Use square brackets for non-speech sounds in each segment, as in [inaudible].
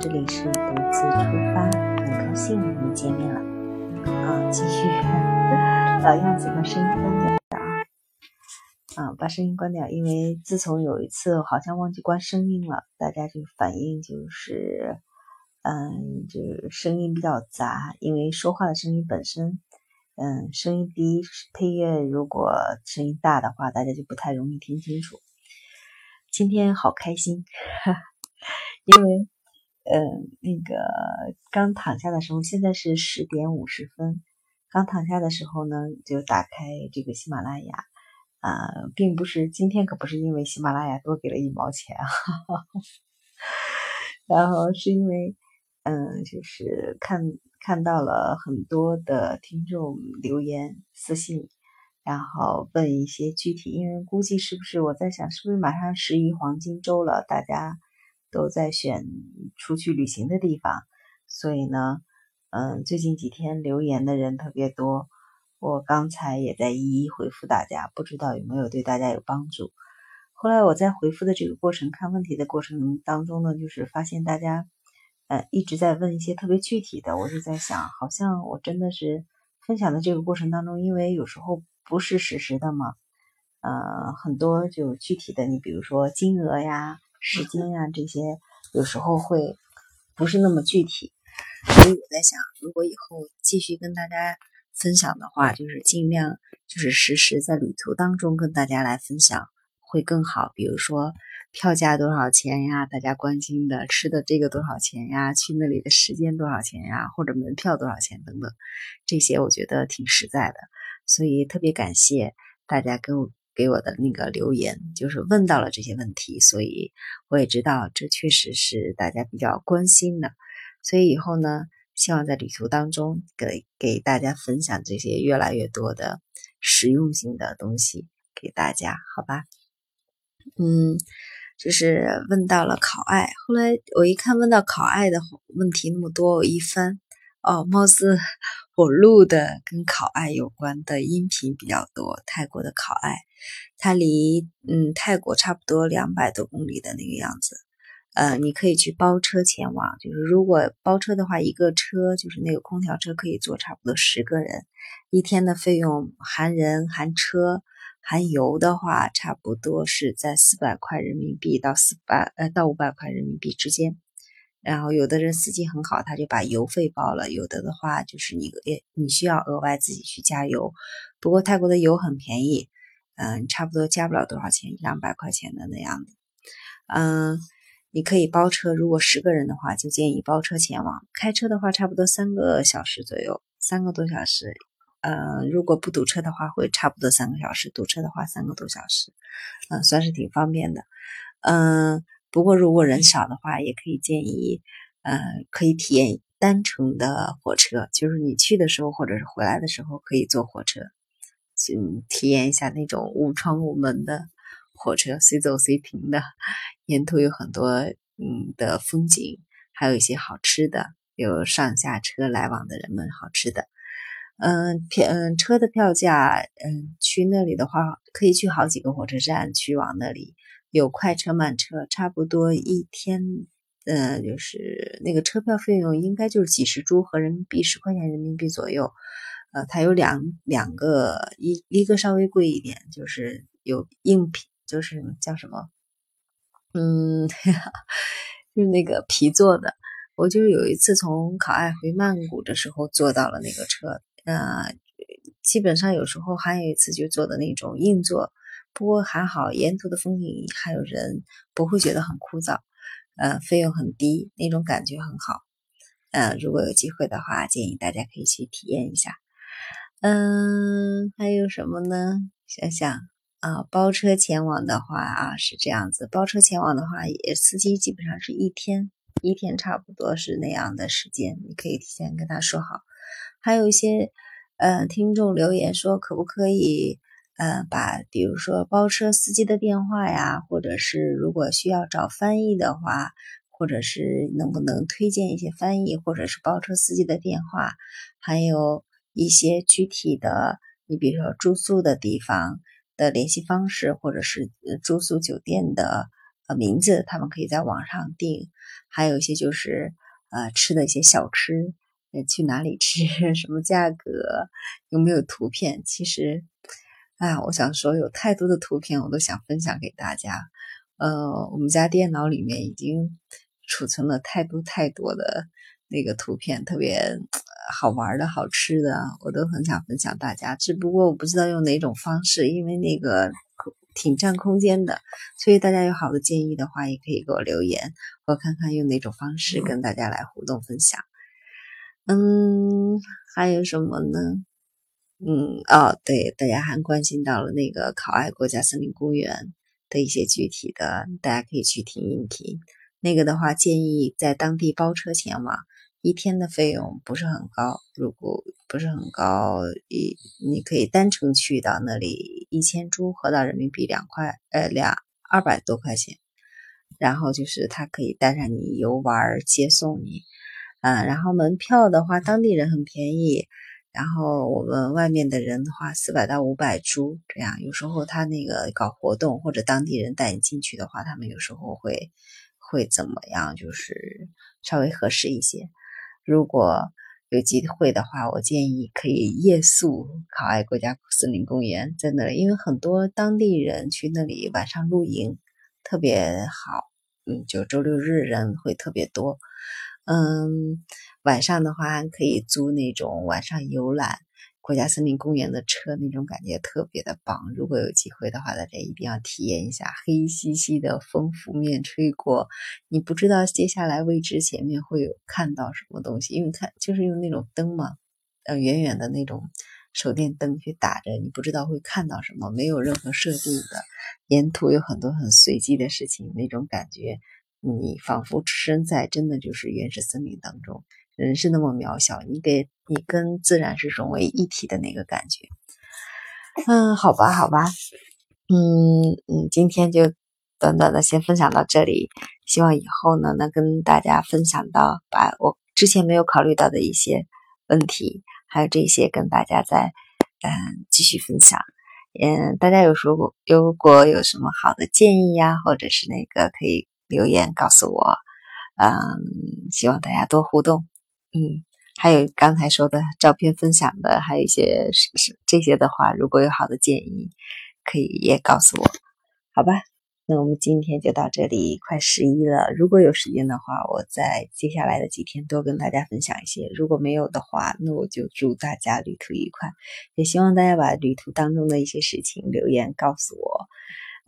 这里是独自出发，很高兴与你见面了。啊，继续 [laughs] 老样子，把声音关掉啊！啊，把声音关掉，因为自从有一次好像忘记关声音了，大家就反映就是，嗯，就是声音比较杂，因为说话的声音本身，嗯，声音低，配乐如果声音大的话，大家就不太容易听清楚。今天好开心，[laughs] 因为。嗯，那个刚躺下的时候，现在是十点五十分。刚躺下的时候呢，就打开这个喜马拉雅啊，并不是今天可不是因为喜马拉雅多给了一毛钱啊，[laughs] 然后是因为嗯，就是看看到了很多的听众留言私信，然后问一些具体，因为估计是不是我在想，是不是马上十一黄金周了，大家。都在选出去旅行的地方，所以呢，嗯，最近几天留言的人特别多，我刚才也在一一回复大家，不知道有没有对大家有帮助。后来我在回复的这个过程，看问题的过程当中呢，就是发现大家，呃，一直在问一些特别具体的，我就在想，好像我真的是分享的这个过程当中，因为有时候不是实时的嘛，呃，很多就具体的，你比如说金额呀。时间呀，这些有时候会不是那么具体，所以我在想，如果以后继续跟大家分享的话，就是尽量就是实时在旅途当中跟大家来分享会更好。比如说票价多少钱呀，大家关心的吃的这个多少钱呀，去那里的时间多少钱呀，或者门票多少钱等等，这些我觉得挺实在的，所以特别感谢大家跟我。给我的那个留言，就是问到了这些问题，所以我也知道这确实是大家比较关心的，所以以后呢，希望在旅途当中给给大家分享这些越来越多的实用性的东西给大家，好吧？嗯，就是问到了考爱，后来我一看问到考爱的问题那么多，我一翻，哦，貌似。我录的跟考爱有关的音频比较多。泰国的考爱，它离嗯泰国差不多两百多公里的那个样子。呃，你可以去包车前往，就是如果包车的话，一个车就是那个空调车可以坐差不多十个人。一天的费用含人、含车、含油的话，差不多是在四百块人民币到四百呃到五百块人民币之间。然后有的人司机很好，他就把油费包了；有的的话就是你也你需要额外自己去加油。不过泰国的油很便宜，嗯，差不多加不了多少钱，一两百块钱的那样子。嗯，你可以包车，如果十个人的话，就建议包车前往。开车的话，差不多三个小时左右，三个多小时。嗯，如果不堵车的话，会差不多三个小时；堵车的话，三个多小时。嗯，算是挺方便的。嗯。不过，如果人少的话，也可以建议，呃，可以体验单程的火车，就是你去的时候或者是回来的时候可以坐火车，嗯，体验一下那种无窗无门的火车，随走随停的，沿途有很多嗯的风景，还有一些好吃的，有上下车来往的人们好吃的，嗯，票嗯车的票价，嗯，去那里的话可以去好几个火车站去往那里。有快车慢车，差不多一天，呃，就是那个车票费用应该就是几十铢和人民币十块钱人民币左右。呃，它有两两个，一一个稍微贵一点，就是有硬皮，就是叫什么，嗯，[laughs] 就是那个皮做的。我就是有一次从考爱回曼谷的时候坐到了那个车，呃，基本上有时候还有一次就坐的那种硬座。不过还好，沿途的风景还有人，不会觉得很枯燥。呃，费用很低，那种感觉很好。呃，如果有机会的话，建议大家可以去体验一下。嗯，还有什么呢？想想啊，包车前往的话啊，是这样子。包车前往的话，也司机基本上是一天，一天差不多是那样的时间，你可以提前跟他说好。还有一些呃听众留言说，可不可以？呃，把比如说包车司机的电话呀，或者是如果需要找翻译的话，或者是能不能推荐一些翻译，或者是包车司机的电话，还有一些具体的，你比如说住宿的地方的联系方式，或者是住宿酒店的呃名字，他们可以在网上订，还有一些就是呃吃的一些小吃，呃去哪里吃，[laughs] 什么价格，有没有图片？其实，啊，我想说有太多的图片，我都想分享给大家。呃，我们家电脑里面已经储存了太多太多的那个图片，特别好玩的好吃的，我都很想分享大家。只不过我不知道用哪种方式，因为那个。挺占空间的，所以大家有好的建议的话，也可以给我留言，我看看用哪种方式跟大家来互动分享。嗯，还有什么呢？嗯，哦，对，大家还关心到了那个考爱国家森林公园的一些具体的，大家可以去听一听。那个的话，建议在当地包车前往。一天的费用不是很高，如果不是很高，一你可以单程去到那里，一千铢合到人民币两块，呃，两二百多块钱。然后就是他可以带上你游玩，接送你，啊，然后门票的话，当地人很便宜，然后我们外面的人的话，四百到五百株这样。有时候他那个搞活动或者当地人带你进去的话，他们有时候会会怎么样，就是稍微合适一些。如果有机会的话，我建议可以夜宿考爱国家森林公园，在那里，因为很多当地人去那里晚上露营，特别好。嗯，就周六日人会特别多。嗯，晚上的话可以租那种晚上游览。国家森林公园的车那种感觉特别的棒，如果有机会的话，大家一定要体验一下。黑漆漆的风拂面吹过，你不知道接下来未知前面会有看到什么东西，因为看就是用那种灯嘛，呃，远远的那种手电灯去打着，你不知道会看到什么，没有任何设定的，沿途有很多很随机的事情，那种感觉，你仿佛置身在真的就是原始森林当中。人是那么渺小，你给你跟自然是融为一体的那个感觉。嗯，好吧，好吧，嗯嗯，今天就短短的先分享到这里。希望以后呢，能跟大家分享到把我之前没有考虑到的一些问题，还有这些跟大家再嗯继续分享。嗯，大家有时候如果有什么好的建议呀，或者是那个可以留言告诉我。嗯，希望大家多互动。嗯，还有刚才说的照片分享的，还有一些是是这些的话，如果有好的建议，可以也告诉我，好吧？那我们今天就到这里，快十一了。如果有时间的话，我在接下来的几天多跟大家分享一些；如果没有的话，那我就祝大家旅途愉快。也希望大家把旅途当中的一些事情留言告诉我。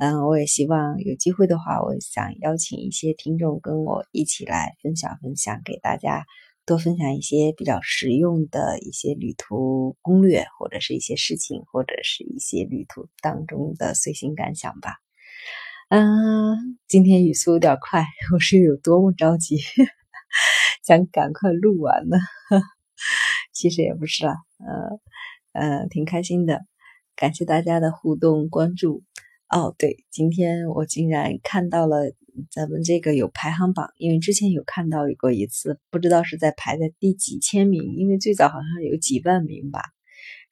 嗯，我也希望有机会的话，我想邀请一些听众跟我一起来分享分享，给大家。多分享一些比较实用的一些旅途攻略，或者是一些事情，或者是一些旅途当中的随心感想吧。嗯，今天语速有点快，我是有多么着急，[laughs] 想赶快录完呢？其实也不是啦，呃呃，挺开心的，感谢大家的互动关注。哦，对，今天我竟然看到了咱们这个有排行榜，因为之前有看到过一次，不知道是在排在第几千名，因为最早好像有几万名吧。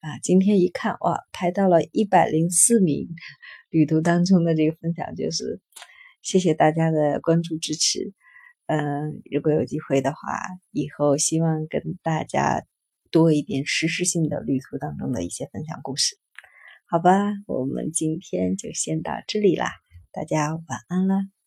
啊，今天一看，哇，排到了一百零四名。旅途当中的这个分享，就是谢谢大家的关注支持。嗯，如果有机会的话，以后希望跟大家多一点实时性的旅途当中的一些分享故事。好吧，我们今天就先到这里啦，大家晚安了。